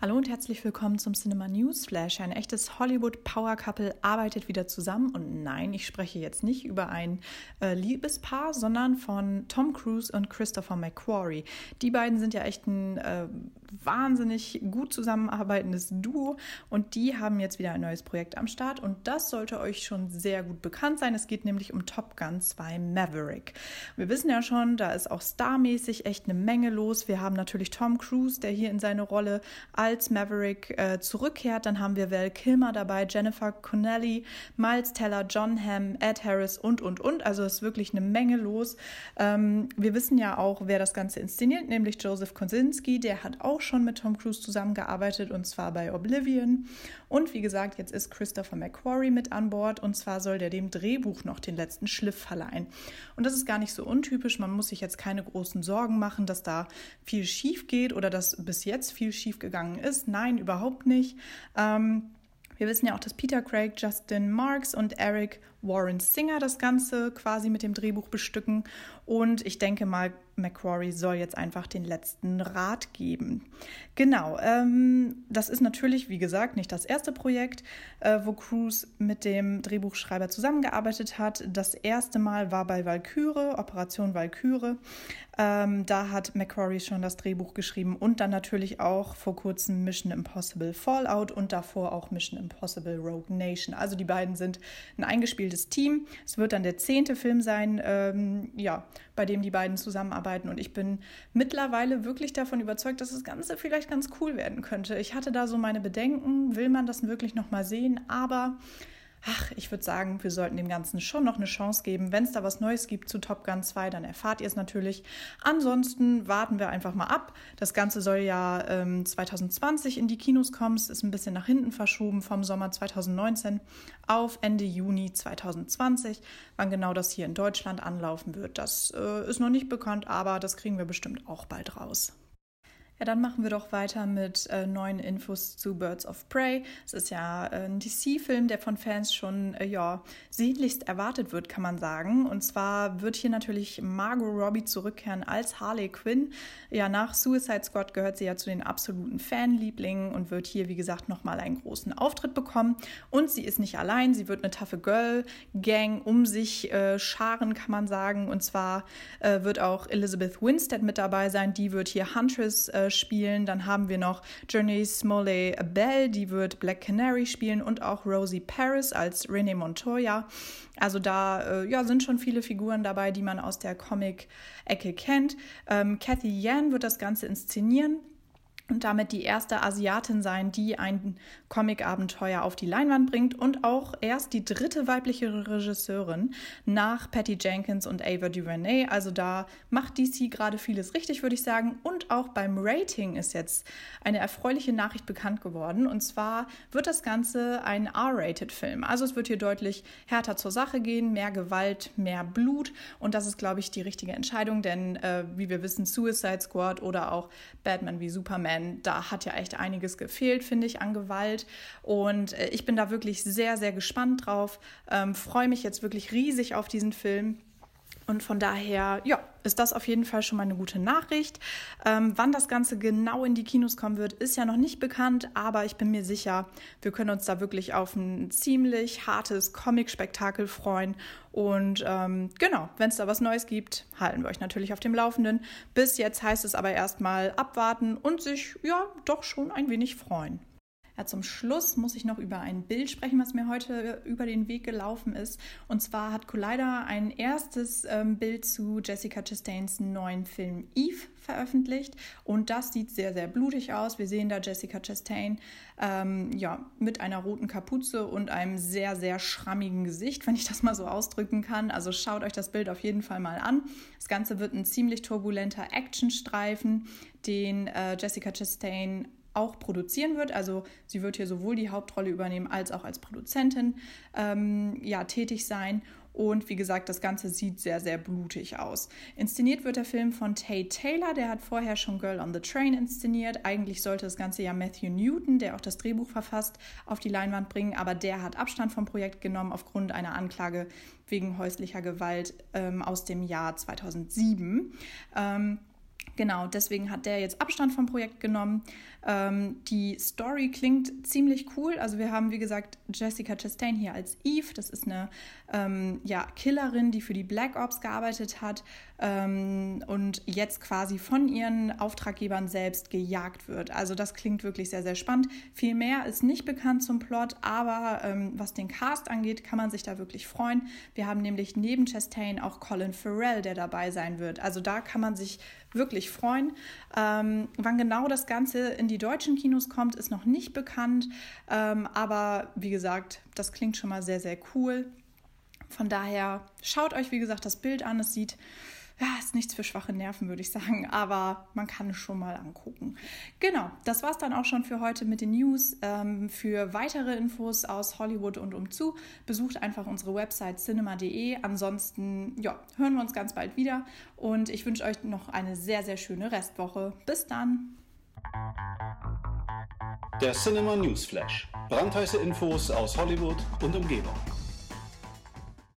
Hallo und herzlich willkommen zum Cinema News Flash. Ein echtes Hollywood Power Couple arbeitet wieder zusammen. Und nein, ich spreche jetzt nicht über ein äh, Liebespaar, sondern von Tom Cruise und Christopher McQuarrie. Die beiden sind ja echt ein äh, wahnsinnig gut zusammenarbeitendes Duo und die haben jetzt wieder ein neues Projekt am Start und das sollte euch schon sehr gut bekannt sein. Es geht nämlich um Top Gun 2 Maverick. Wir wissen ja schon, da ist auch starmäßig echt eine Menge los. Wir haben natürlich Tom Cruise, der hier in seine Rolle als als Maverick äh, zurückkehrt. Dann haben wir Val Kilmer dabei, Jennifer Connelly, Miles Teller, John Hamm, Ed Harris und, und, und. Also ist wirklich eine Menge los. Ähm, wir wissen ja auch, wer das Ganze inszeniert, nämlich Joseph Kosinski. Der hat auch schon mit Tom Cruise zusammengearbeitet und zwar bei Oblivion. Und wie gesagt, jetzt ist Christopher McQuarrie mit an Bord und zwar soll der dem Drehbuch noch den letzten Schliff verleihen. Und das ist gar nicht so untypisch. Man muss sich jetzt keine großen Sorgen machen, dass da viel schief geht oder dass bis jetzt viel schief gegangen ist. Nein, überhaupt nicht. Ähm, wir wissen ja auch, dass Peter Craig, Justin Marks und Eric Warren Singer das Ganze quasi mit dem Drehbuch bestücken. Und ich denke mal, Macquarie soll jetzt einfach den letzten Rat geben. Genau, ähm, das ist natürlich, wie gesagt, nicht das erste Projekt, äh, wo Cruise mit dem Drehbuchschreiber zusammengearbeitet hat. Das erste Mal war bei Valkyrie, Operation Valkyrie. Ähm, da hat Macquarie schon das Drehbuch geschrieben und dann natürlich auch vor kurzem Mission Impossible Fallout und davor auch Mission Impossible Rogue Nation. Also die beiden sind ein eingespieltes Team. Es wird dann der zehnte Film sein, ähm, ja, bei dem die beiden zusammenarbeiten. Und ich bin mittlerweile wirklich davon überzeugt, dass das Ganze vielleicht ganz cool werden könnte. Ich hatte da so meine Bedenken, will man das wirklich nochmal sehen? Aber ach, ich würde sagen, wir sollten dem Ganzen schon noch eine Chance geben. Wenn es da was Neues gibt zu Top Gun 2, dann erfahrt ihr es natürlich. Ansonsten warten wir einfach mal ab. Das Ganze soll ja ähm, 2020 in die Kinos kommen. Es ist ein bisschen nach hinten verschoben vom Sommer 2019 auf Ende Juni 2020. Wann genau das hier in Deutschland anlaufen wird, das äh, ist noch nicht bekannt, aber das kriegen wir bestimmt auch bald raus. Ja, dann machen wir doch weiter mit äh, neuen Infos zu Birds of Prey. Es ist ja äh, ein DC-Film, der von Fans schon äh, ja, sehnlichst erwartet wird, kann man sagen. Und zwar wird hier natürlich Margot Robbie zurückkehren als Harley Quinn. Ja, nach Suicide Squad gehört sie ja zu den absoluten Fanlieblingen und wird hier, wie gesagt, nochmal einen großen Auftritt bekommen. Und sie ist nicht allein, sie wird eine taffe Girl-Gang um sich äh, scharen, kann man sagen. Und zwar äh, wird auch Elizabeth Winstead mit dabei sein. Die wird hier Huntress äh, spielen. Dann haben wir noch Journey Smoley Bell, die wird Black Canary spielen und auch Rosie Paris als Renee Montoya. Also da äh, ja, sind schon viele Figuren dabei, die man aus der Comic-Ecke kennt. Ähm, Cathy Yan wird das Ganze inszenieren und damit die erste Asiatin sein, die ein Comic-Abenteuer auf die Leinwand bringt und auch erst die dritte weibliche Regisseurin nach Patty Jenkins und Ava DuVernay. Also da macht DC gerade vieles richtig, würde ich sagen. Und auch beim Rating ist jetzt eine erfreuliche Nachricht bekannt geworden. Und zwar wird das Ganze ein R-Rated-Film. Also es wird hier deutlich härter zur Sache gehen, mehr Gewalt, mehr Blut. Und das ist, glaube ich, die richtige Entscheidung, denn äh, wie wir wissen, Suicide Squad oder auch Batman wie Superman denn da hat ja echt einiges gefehlt, finde ich, an Gewalt. Und äh, ich bin da wirklich sehr, sehr gespannt drauf. Ähm, Freue mich jetzt wirklich riesig auf diesen Film. Und von daher, ja, ist das auf jeden Fall schon mal eine gute Nachricht. Ähm, wann das Ganze genau in die Kinos kommen wird, ist ja noch nicht bekannt, aber ich bin mir sicher, wir können uns da wirklich auf ein ziemlich hartes Comic-Spektakel freuen. Und ähm, genau, wenn es da was Neues gibt, halten wir euch natürlich auf dem Laufenden. Bis jetzt heißt es aber erstmal abwarten und sich ja doch schon ein wenig freuen. Ja, zum Schluss muss ich noch über ein Bild sprechen, was mir heute über den Weg gelaufen ist. Und zwar hat Collider ein erstes ähm, Bild zu Jessica Chastains neuen Film Eve veröffentlicht. Und das sieht sehr, sehr blutig aus. Wir sehen da Jessica Chastain ähm, ja, mit einer roten Kapuze und einem sehr, sehr schrammigen Gesicht, wenn ich das mal so ausdrücken kann. Also schaut euch das Bild auf jeden Fall mal an. Das Ganze wird ein ziemlich turbulenter Actionstreifen, den äh, Jessica Chastain auch produzieren wird. Also sie wird hier sowohl die Hauptrolle übernehmen als auch als Produzentin ähm, ja, tätig sein. Und wie gesagt, das Ganze sieht sehr, sehr blutig aus. Inszeniert wird der Film von Tate Taylor, der hat vorher schon Girl on the Train inszeniert. Eigentlich sollte das Ganze ja Matthew Newton, der auch das Drehbuch verfasst, auf die Leinwand bringen, aber der hat Abstand vom Projekt genommen aufgrund einer Anklage wegen häuslicher Gewalt ähm, aus dem Jahr 2007. Ähm, Genau, deswegen hat der jetzt Abstand vom Projekt genommen. Ähm, die Story klingt ziemlich cool. Also wir haben, wie gesagt, Jessica Chastain hier als Eve. Das ist eine ähm, ja, Killerin, die für die Black Ops gearbeitet hat ähm, und jetzt quasi von ihren Auftraggebern selbst gejagt wird. Also das klingt wirklich sehr, sehr spannend. Viel mehr ist nicht bekannt zum Plot, aber ähm, was den Cast angeht, kann man sich da wirklich freuen. Wir haben nämlich neben Chastain auch Colin Farrell, der dabei sein wird. Also da kann man sich wirklich freuen. Ähm, wann genau das Ganze in die deutschen Kinos kommt, ist noch nicht bekannt. Ähm, aber wie gesagt, das klingt schon mal sehr, sehr cool. Von daher schaut euch, wie gesagt, das Bild an. Es sieht ja, ist nichts für schwache Nerven, würde ich sagen, aber man kann es schon mal angucken. Genau, das war es dann auch schon für heute mit den News. Ähm, für weitere Infos aus Hollywood und umzu besucht einfach unsere Website cinema.de. Ansonsten, ja, hören wir uns ganz bald wieder und ich wünsche euch noch eine sehr, sehr schöne Restwoche. Bis dann! Der Cinema News Flash. Brandheiße Infos aus Hollywood und Umgebung.